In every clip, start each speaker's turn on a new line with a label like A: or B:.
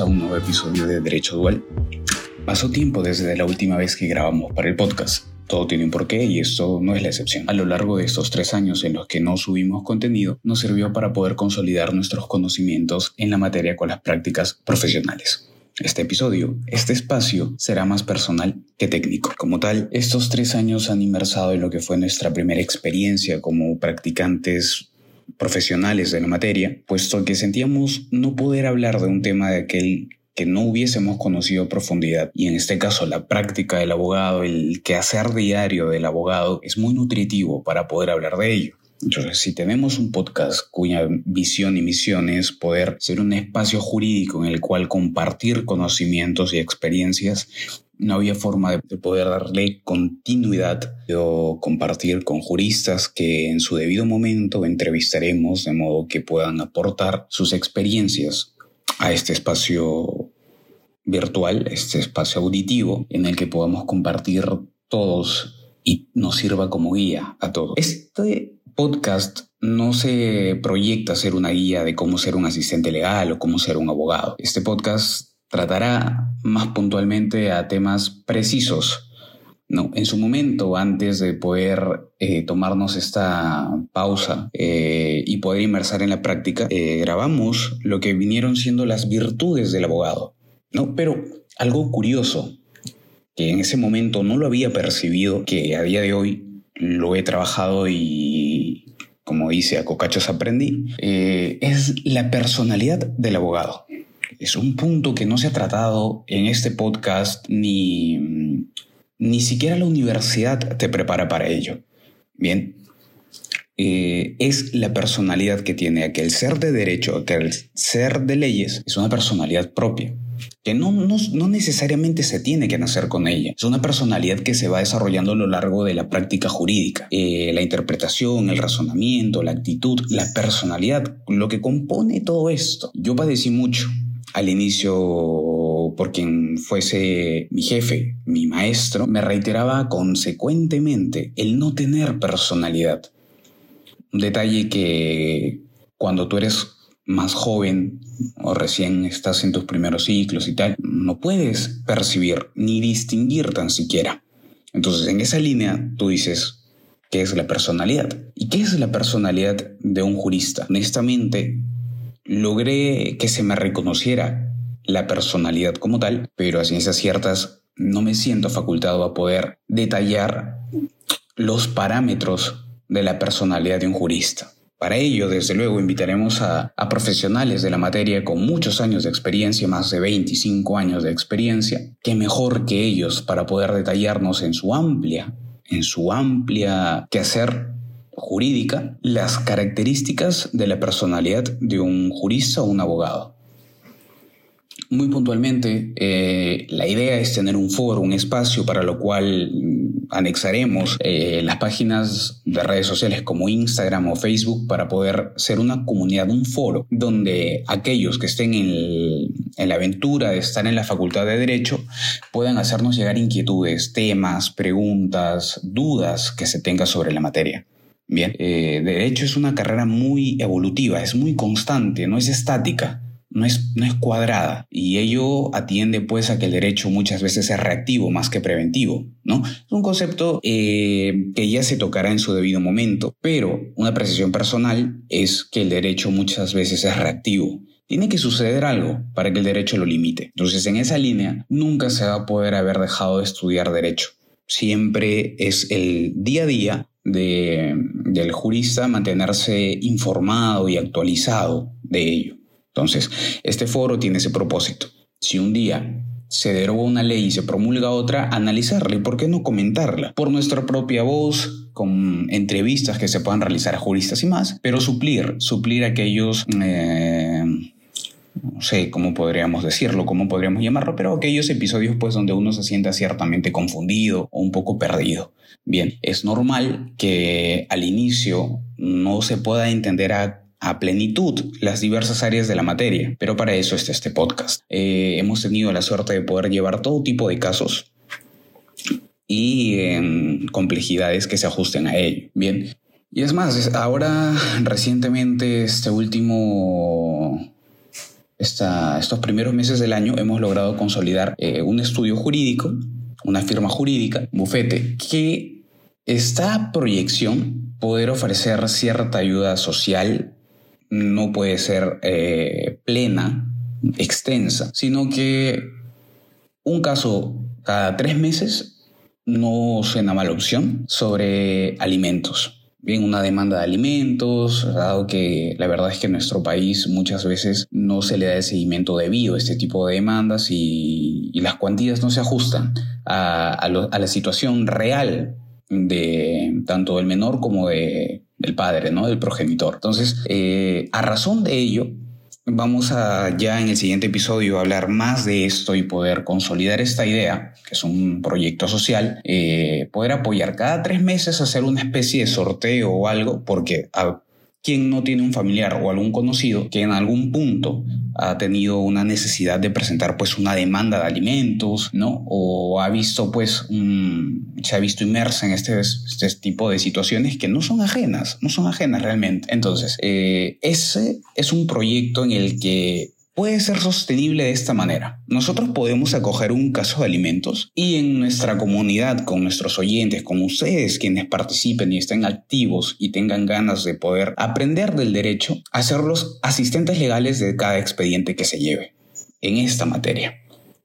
A: a un nuevo episodio de Derecho Dual. Pasó tiempo desde la última vez que grabamos para el podcast. Todo tiene un porqué y esto no es la excepción. A lo largo de estos tres años en los que no subimos contenido, nos sirvió para poder consolidar nuestros conocimientos en la materia con las prácticas profesionales. Este episodio, este espacio, será más personal que técnico. Como tal, estos tres años han inmersado en lo que fue nuestra primera experiencia como practicantes profesionales de la materia, puesto que sentíamos no poder hablar de un tema de aquel que no hubiésemos conocido a profundidad. Y en este caso, la práctica del abogado, el quehacer diario del abogado, es muy nutritivo para poder hablar de ello. Entonces, si tenemos un podcast cuya visión y misión es poder ser un espacio jurídico en el cual compartir conocimientos y experiencias, no había forma de poder darle continuidad o compartir con juristas que en su debido momento entrevistaremos de modo que puedan aportar sus experiencias a este espacio virtual, este espacio auditivo en el que podamos compartir todos y nos sirva como guía a todos. Este podcast no se proyecta ser una guía de cómo ser un asistente legal o cómo ser un abogado. Este podcast tratará más puntualmente a temas precisos. No, en su momento, antes de poder eh, tomarnos esta pausa eh, y poder inmersar en la práctica, eh, grabamos lo que vinieron siendo las virtudes del abogado. ¿no? Pero algo curioso, que en ese momento no lo había percibido, que a día de hoy lo he trabajado y, como dice, a cocachos aprendí, es la personalidad del abogado es un punto que no se ha tratado en este podcast ni, ni siquiera la universidad te prepara para ello. Bien, eh, es la personalidad que tiene aquel ser de derecho, aquel ser de leyes, es una personalidad propia que no, no, necesariamente se tiene que nacer con ella. Es una personalidad que se va desarrollando a lo largo de la práctica jurídica. Eh, la interpretación, el razonamiento, la actitud, la personalidad, lo que compone todo esto. Yo padecí mucho al inicio por quien fuese mi jefe, mi maestro, me reiteraba consecuentemente el no tener personalidad. Un detalle que cuando tú eres más joven o recién estás en tus primeros ciclos y tal, no puedes percibir ni distinguir tan siquiera. Entonces, en esa línea, tú dices, ¿qué es la personalidad? ¿Y qué es la personalidad de un jurista? Honestamente, logré que se me reconociera la personalidad como tal, pero a ciencias ciertas no me siento facultado a poder detallar los parámetros de la personalidad de un jurista. Para ello, desde luego, invitaremos a, profesionales de la materia con muchos años de experiencia, más de 25 años de experiencia, que mejor que ellos para poder detallarnos en su amplia, en su amplia quehacer jurídica las características de la personalidad de un jurista o un abogado. Muy puntualmente, eh, la idea es tener un foro, un espacio para lo cual mm, anexaremos eh, las páginas de redes sociales como Instagram o Facebook para poder ser una comunidad, un foro, donde aquellos que estén en, en la aventura de estar en la Facultad de Derecho puedan hacernos llegar inquietudes, temas, preguntas, dudas que se tenga sobre la materia. Bien, eh, derecho es una carrera muy evolutiva, es muy constante, no es estática. No es, no es, cuadrada y ello atiende pues a que el derecho muchas veces es reactivo más que preventivo, ¿no? Es un concepto eh, que ya se tocará en su debido momento, pero una precisión personal es que el derecho muchas veces es reactivo. Tiene que suceder algo para que el derecho lo limite. Entonces en esa línea nunca se va a poder haber dejado de estudiar derecho. Siempre es el día a día de, del jurista mantenerse informado y actualizado de ello. Entonces, este foro tiene ese propósito. Si un día se deroga una ley y se promulga otra, analizarla y por qué no comentarla por nuestra propia voz, con entrevistas que se puedan realizar a juristas y más, pero suplir, suplir aquellos... Eh, no sé cómo podríamos decirlo, cómo podríamos llamarlo, pero aquellos episodios pues donde uno se sienta ciertamente confundido o un poco perdido. Bien, es normal que al inicio no se pueda entender a, plenitud las diversas áreas de la materia, pero para eso está este podcast. Eh, hemos tenido la suerte de poder llevar todo tipo de casos y em, complejidades que se ajusten a ello. Bien, y es más, ahora recientemente este último estos primeros meses del año hemos logrado consolidar eh, un estudio jurídico, una firma jurídica, bufete, que está a proyección poder ofrecer cierta ayuda social, no puede ser eh, plena, extensa, sino que un caso cada tres meses no suena mala opción sobre alimentos bien una demanda de alimentos, dado que la verdad es que en nuestro país muchas veces no se le da el seguimiento debido a este tipo de demandas y, las cuantías no se ajustan a, la situación real de tanto del menor como de, del padre, ¿no? del progenitor. Entonces, eh, a razón de ello, Vamos a ya en el siguiente episodio hablar más de esto y poder consolidar esta idea, que es un proyecto social, eh, poder apoyar cada tres meses hacer una especie de sorteo o algo, porque a quien no tiene un familiar o algún conocido que en algún punto ha tenido una necesidad de presentar pues una demanda de alimentos, ¿no? O ha visto pues se ha visto inmersa en este, este, tipo de situaciones que no son ajenas, no son ajenas realmente. Entonces, eh, ese es un proyecto en el que puede ser sostenible de esta manera. Nosotros podemos acoger un caso de alimentos y en nuestra comunidad, con nuestros oyentes, con ustedes quienes participen y estén activos y tengan ganas de poder aprender del derecho, hacerlos asistentes legales de cada expediente que se lleve en esta materia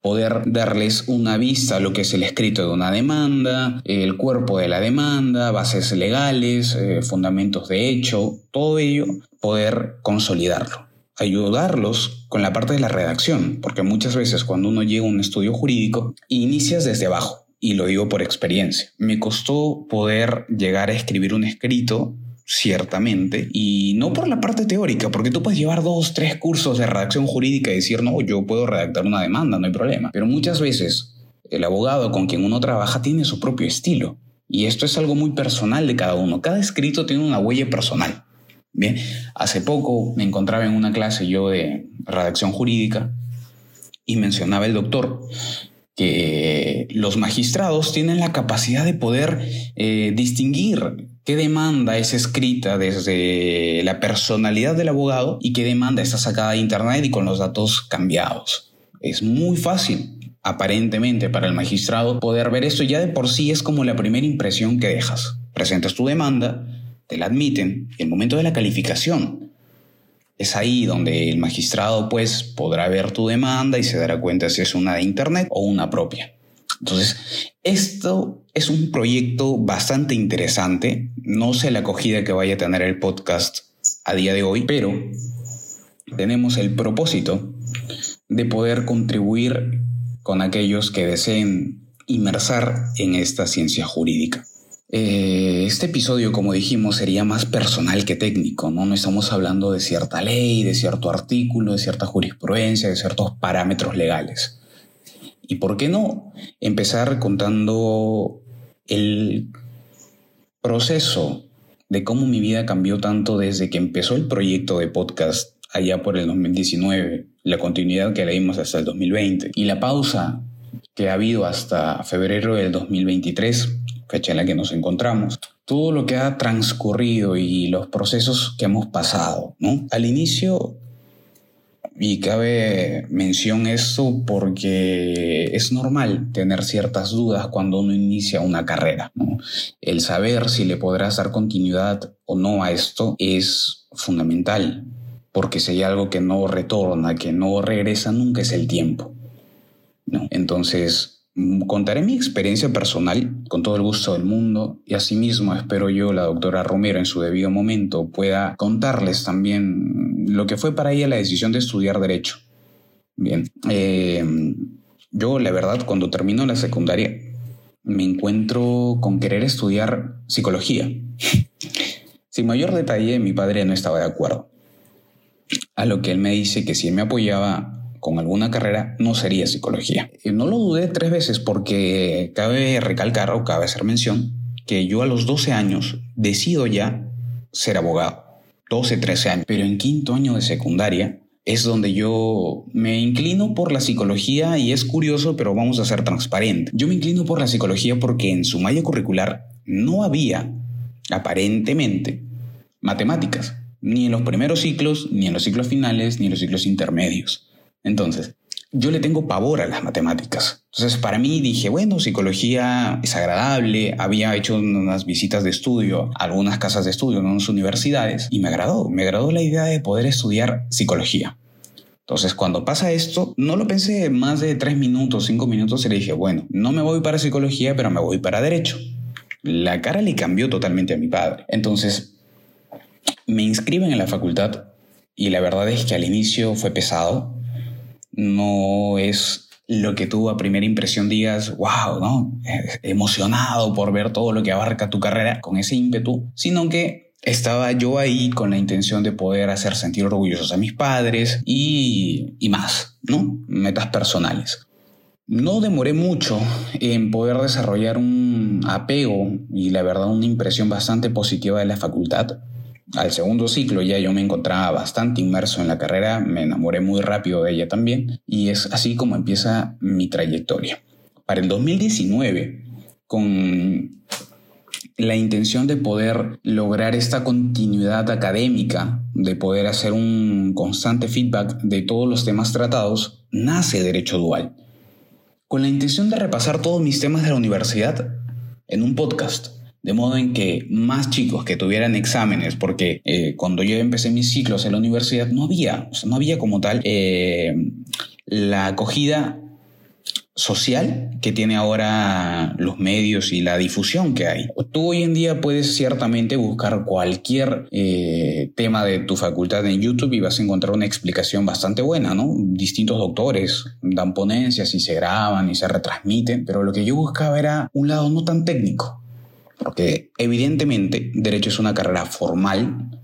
A: poder darles una vista a lo que es el escrito de una demanda, el cuerpo de la demanda, bases legales, eh, fundamentos de hecho, todo ello, poder consolidarlo ayudarlos con la parte de la redacción, porque muchas veces cuando uno llega a un estudio jurídico, inicias desde abajo, y lo digo por experiencia. Me costó poder llegar a escribir un escrito ciertamente, y no por la parte teórica, porque tú puedes llevar dos, tres cursos de redacción jurídica y decir, no, yo puedo redactar una demanda, no hay problema. Pero muchas veces el abogado con quien uno trabaja tiene su propio estilo. Y esto es algo muy personal de cada uno. Cada escrito tiene una huella personal. Bien, hace poco me encontraba en una clase yo de redacción jurídica y mencionaba el doctor que los magistrados tienen la capacidad de poder eh, distinguir qué demanda es escrita desde la personalidad del abogado y qué demanda está sacada de internet y con los datos cambiados. Es muy fácil, aparentemente, para el magistrado poder ver esto. Ya de por sí es como la primera impresión que dejas. Presentas tu demanda, te la admiten, y el momento de la calificación es ahí donde el magistrado pues podrá ver tu demanda y se dará cuenta si es una de internet o una propia. Entonces, esto es un proyecto bastante interesante. No sé la acogida que vaya a tener el podcast a día de hoy, pero tenemos el propósito de poder contribuir con aquellos que deseen inmersar en esta ciencia jurídica. Eh, este episodio, como dijimos, sería más personal que técnico, ¿no? No estamos hablando de cierta ley, de cierto artículo, de cierta jurisprudencia, de ciertos parámetros legales. ¿Y por qué no empezar contando el proceso de cómo mi vida cambió tanto desde que empezó el proyecto de podcast allá por el 2019, la continuidad que le dimos hasta el 2020 y la pausa que ha habido hasta febrero del 2023 fecha en la que nos encontramos, todo lo que ha transcurrido y los procesos que hemos pasado. ¿no? Al inicio, y cabe mención esto porque es normal tener ciertas dudas cuando uno inicia una carrera. El saber si le podrás dar continuidad o no a esto es fundamental, porque si hay algo que no retorna, que no regresa, nunca es el tiempo. ¿no? Entonces, contaré mi experiencia personal con todo el gusto del mundo y asimismo espero yo, la doctora Romero, en su debido momento pueda contarles también lo que fue para ella la decisión de estudiar derecho. Bien, eh, yo la verdad cuando termino la secundaria me encuentro con querer estudiar psicología. Sin mayor detalle, mi padre no estaba de acuerdo. A lo que él me dice que si él me apoyaba con alguna carrera no sería psicología. Y no lo dudé tres veces porque cabe recalcar o cabe hacer mención que yo a los 12 años decido ya ser abogado. 12, 13 años. Pero en quinto año de secundaria es donde yo me inclino por la psicología y es curioso, pero vamos a ser transparentes. Yo me inclino por la psicología porque en su malla curricular no había, aparentemente, matemáticas ni en los primeros ciclos, ni en los ciclos finales, ni en los ciclos intermedios. Entonces, yo le tengo pavor a las matemáticas. Entonces, para mí dije, bueno, psicología es agradable. Había hecho unas visitas de estudio a algunas casas de estudio, en unas universidades, y me agradó. Me agradó la idea de poder estudiar psicología. Entonces, cuando pasa esto, no lo pensé más de tres minutos, cinco minutos, y le dije, bueno, no me voy para psicología, pero me voy para derecho. La cara le cambió totalmente a mi padre. Entonces, me inscriben en la facultad y la verdad es que al inicio fue pesado. No es lo que tú a primera impresión digas, wow, ¿no? Emocionado por ver todo lo que abarca tu carrera con ese ímpetu, sino que estaba yo ahí con la intención de poder hacer sentir orgullosos a mis padres y, y más, ¿no? Metas personales. No demoré mucho en poder desarrollar un apego y la verdad una impresión bastante positiva de la facultad. Al segundo ciclo ya yo me encontraba bastante inmerso en la carrera, me enamoré muy rápido de ella también y es así como empieza mi trayectoria. Para el 2019, con la intención de poder lograr esta continuidad académica, de poder hacer un constante feedback de todos los temas tratados, nace Derecho Dual. Con la intención de repasar todos mis temas de la universidad en un podcast, de modo en que más chicos que tuvieran exámenes, porque eh, cuando yo empecé mis ciclos en la universidad no había, no había como tal eh, la acogida social que tiene ahora los medios y la difusión que hay. Tú hoy en día puedes ciertamente buscar cualquier eh, tema de tu facultad en YouTube y vas a encontrar una explicación bastante buena, ¿no? Distintos doctores dan ponencias y se graban y se retransmiten, pero lo que yo buscaba era un lado no tan técnico, porque evidentemente derecho es una carrera formal,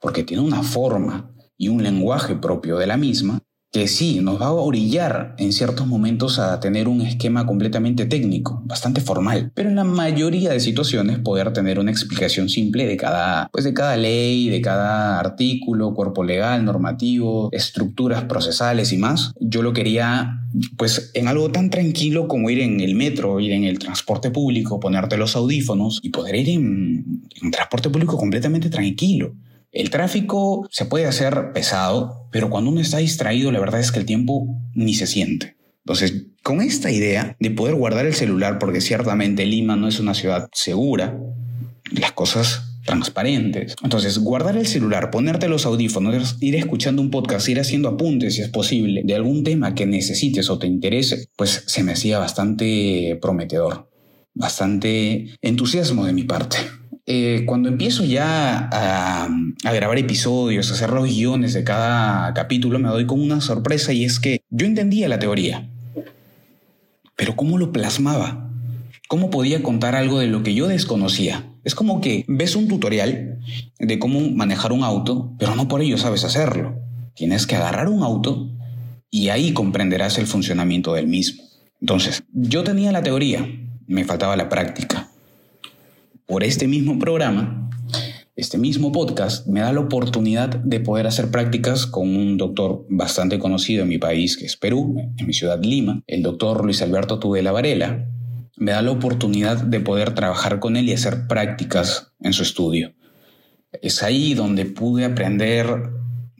A: porque tiene una forma y un lenguaje propio de la misma, que sí, nos va a orillar en ciertos momentos a tener un esquema completamente técnico, bastante formal, pero en la mayoría de situaciones poder tener una explicación simple de cada, pues de cada ley, de cada artículo, cuerpo legal, normativo, estructuras procesales y más. Yo lo quería pues en algo tan tranquilo como ir en el metro, ir en el transporte público, ponerte los audífonos y poder ir en, en transporte público completamente tranquilo. El tráfico se puede hacer pesado, pero cuando uno está distraído, la verdad es que el tiempo ni se siente. Entonces, con esta idea de poder guardar el celular, porque ciertamente Lima no es una ciudad segura, las cosas transparentes. Entonces, guardar el celular, ponerte los audífonos, ir escuchando un podcast, ir haciendo apuntes si es posible de algún tema que necesites o te interese, pues se me hacía bastante prometedor, bastante entusiasmo de mi parte. Eh, cuando empiezo ya a, grabar episodios, a hacer los guiones de cada capítulo, me doy con una sorpresa y es que yo entendía la teoría, pero ¿cómo lo plasmaba? ¿Cómo podía contar algo de lo que yo desconocía? Es como que ves un tutorial de cómo manejar un auto, pero no por ello sabes hacerlo. Tienes que agarrar un auto y ahí comprenderás el funcionamiento del mismo. Entonces, yo tenía la teoría, me faltaba la práctica por este mismo programa, este mismo podcast, me da la oportunidad de poder hacer prácticas con un doctor bastante conocido en mi país, que es Perú, en mi ciudad Lima, el doctor Luis Alberto Tudela Varela. Me da la oportunidad de poder trabajar con él y hacer prácticas en su estudio. Es ahí donde pude aprender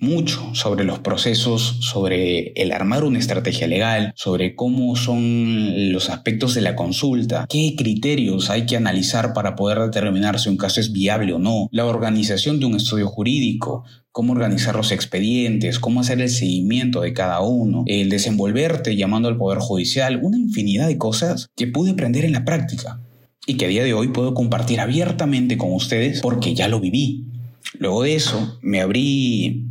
A: mucho sobre los procesos, sobre el armar una estrategia legal, sobre cómo son los aspectos de la consulta, qué criterios hay que analizar para poder determinar si un caso es viable o no, la organización de un estudio jurídico, cómo organizar los expedientes, cómo hacer el seguimiento de cada uno, el desenvolverte llamando al Poder Judicial, una infinidad de cosas que pude aprender en la práctica y que a día de hoy puedo compartir abiertamente con ustedes porque ya lo viví. Luego de eso, me abrí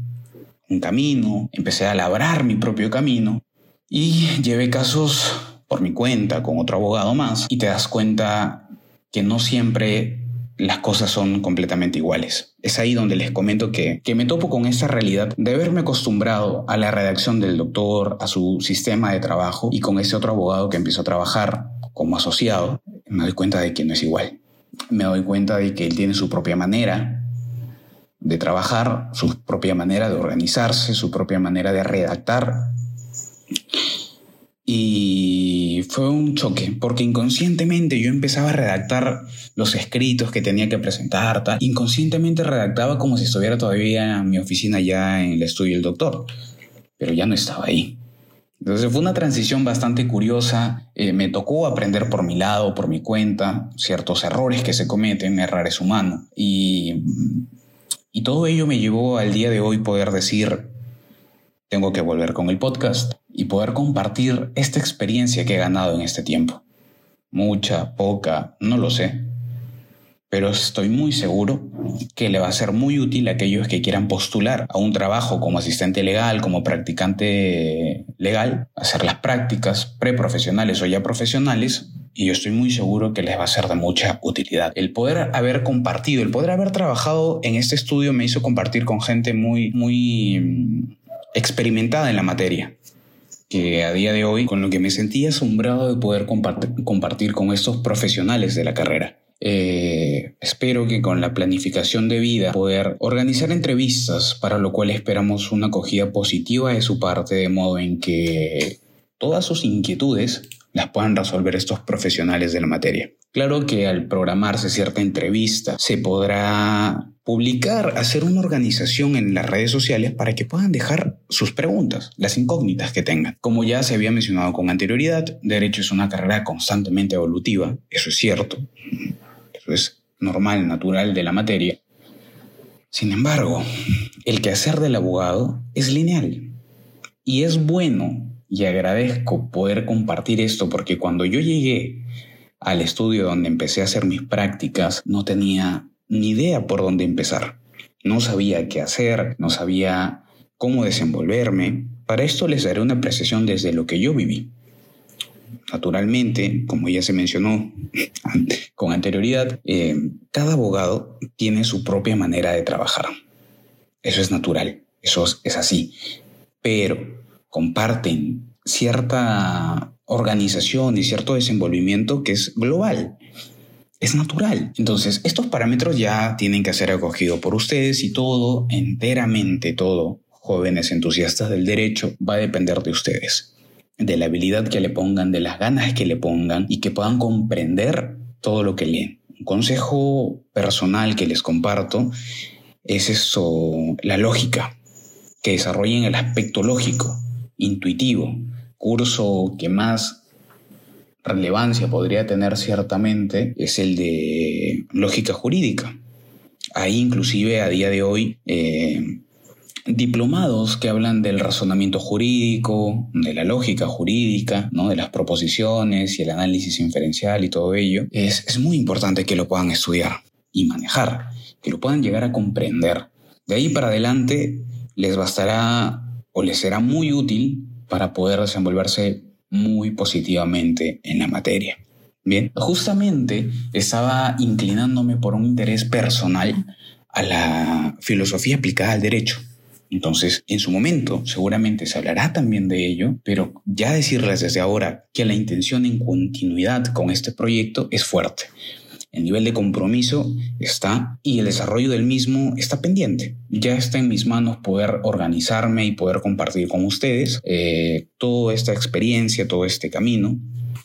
A: un camino, empecé a labrar mi propio camino y llevé casos por mi cuenta con otro abogado más y te das cuenta que no siempre las cosas son completamente iguales. Es ahí donde les comento que, que me topo con esa realidad de haberme acostumbrado a la redacción del doctor, a su sistema de trabajo y con ese otro abogado que empezó a trabajar como asociado, me doy cuenta de que no es igual. Me doy cuenta de que él tiene su propia manera de trabajar, su propia manera de organizarse, su propia manera de redactar. Y fue un choque, porque inconscientemente yo empezaba a redactar los escritos que tenía que presentar, inconscientemente redactaba como si estuviera todavía en mi oficina ya en el estudio del doctor, pero ya no estaba ahí. Entonces fue una transición bastante curiosa, eh, me tocó aprender por mi lado, por mi cuenta, ciertos errores que se cometen, errores humanos, y, y todo ello me llevó al día de hoy poder decir, tengo que volver con el podcast y poder compartir esta experiencia que he ganado en este tiempo. Mucha, poca, no lo sé. Pero estoy muy seguro que le va a ser muy útil a aquellos que quieran postular a un trabajo como asistente legal, como practicante legal, hacer las prácticas preprofesionales o ya profesionales y yo estoy muy seguro que les va a ser de mucha utilidad. El poder haber compartido, el poder haber trabajado en este estudio me hizo compartir con gente muy, muy experimentada en la materia que a día de hoy con lo que me sentía asombrado de poder compartir con estos profesionales de la carrera. Eh, espero que con la planificación de vida poder organizar entrevistas, para lo cual esperamos una acogida positiva de su parte, de modo en que todas sus inquietudes las puedan resolver estos profesionales de la materia. Claro que al programarse cierta entrevista se podrá publicar, hacer una organización en las redes sociales para que puedan dejar sus preguntas, las incógnitas que tengan. Como ya se había mencionado con anterioridad, Derecho es una carrera constantemente evolutiva, eso es cierto, es normal, natural de la materia. Sin embargo, el quehacer del abogado es lineal y es bueno y agradezco poder compartir esto porque cuando yo llegué al estudio donde empecé a hacer mis prácticas no tenía ni idea por dónde empezar. No sabía qué hacer, no sabía cómo desenvolverme. Para esto les daré una apreciación desde lo que yo viví. Naturalmente, como ya se mencionó con anterioridad, eh, cada abogado tiene su propia manera de trabajar. Eso es natural, eso es así. Pero comparten cierta organización y cierto desenvolvimiento que es global. Es natural. Entonces, estos parámetros ya tienen que ser acogidos por ustedes y todo, enteramente todo, jóvenes entusiastas del derecho, va a depender de ustedes. De la habilidad que le pongan, de las ganas que le pongan y que puedan comprender todo lo que leen. Un consejo personal que les comparto es eso, la lógica, que desarrollen el aspecto lógico intuitivo, curso que más relevancia podría tener ciertamente es el de lógica jurídica. Hay inclusive a día de hoy eh, diplomados que hablan del razonamiento jurídico, de la lógica jurídica, ¿no? de las proposiciones y el análisis inferencial y todo ello. Es, es muy importante que lo puedan estudiar y manejar, que lo puedan llegar a comprender. De ahí para adelante les bastará o les será muy útil para poder desenvolverse muy positivamente en la materia. Bien, justamente estaba inclinándome por un interés personal a la filosofía aplicada al derecho. Entonces, en su momento, seguramente se hablará también de ello, pero ya decirles desde ahora que la intención en continuidad con este proyecto es fuerte. El nivel de compromiso está y el desarrollo del mismo está pendiente. Ya está en mis manos poder organizarme y poder compartir con ustedes eh, toda esta experiencia, todo este camino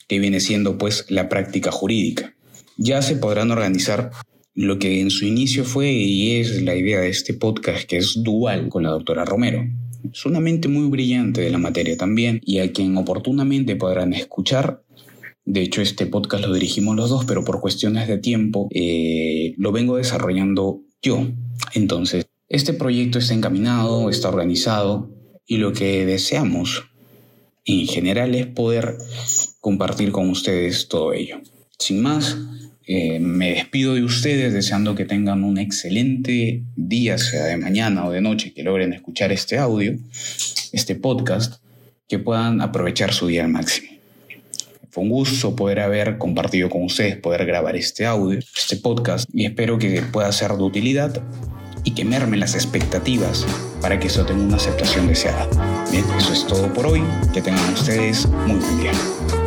A: que viene siendo pues la práctica jurídica. Ya se podrán organizar lo que en su inicio fue y es la idea de este podcast que es dual con la doctora Romero. Es una mente muy brillante de la materia también y a quien oportunamente podrán escuchar de hecho, este podcast lo dirigimos los dos, pero por cuestiones de tiempo eh, lo vengo desarrollando yo. Entonces, este proyecto está encaminado, está organizado y lo que deseamos en general es poder compartir con ustedes todo ello. Sin más, eh, me despido de ustedes deseando que tengan un excelente día, sea de mañana o de noche, que logren escuchar este audio, este podcast, que puedan aprovechar su día al máximo. Fue un gusto poder haber compartido con ustedes, poder grabar este audio, este podcast, y espero que pueda ser de utilidad y que merme las expectativas para que eso tenga una aceptación deseada. Bien, eso es todo por hoy. Que tengan ustedes muy buen día.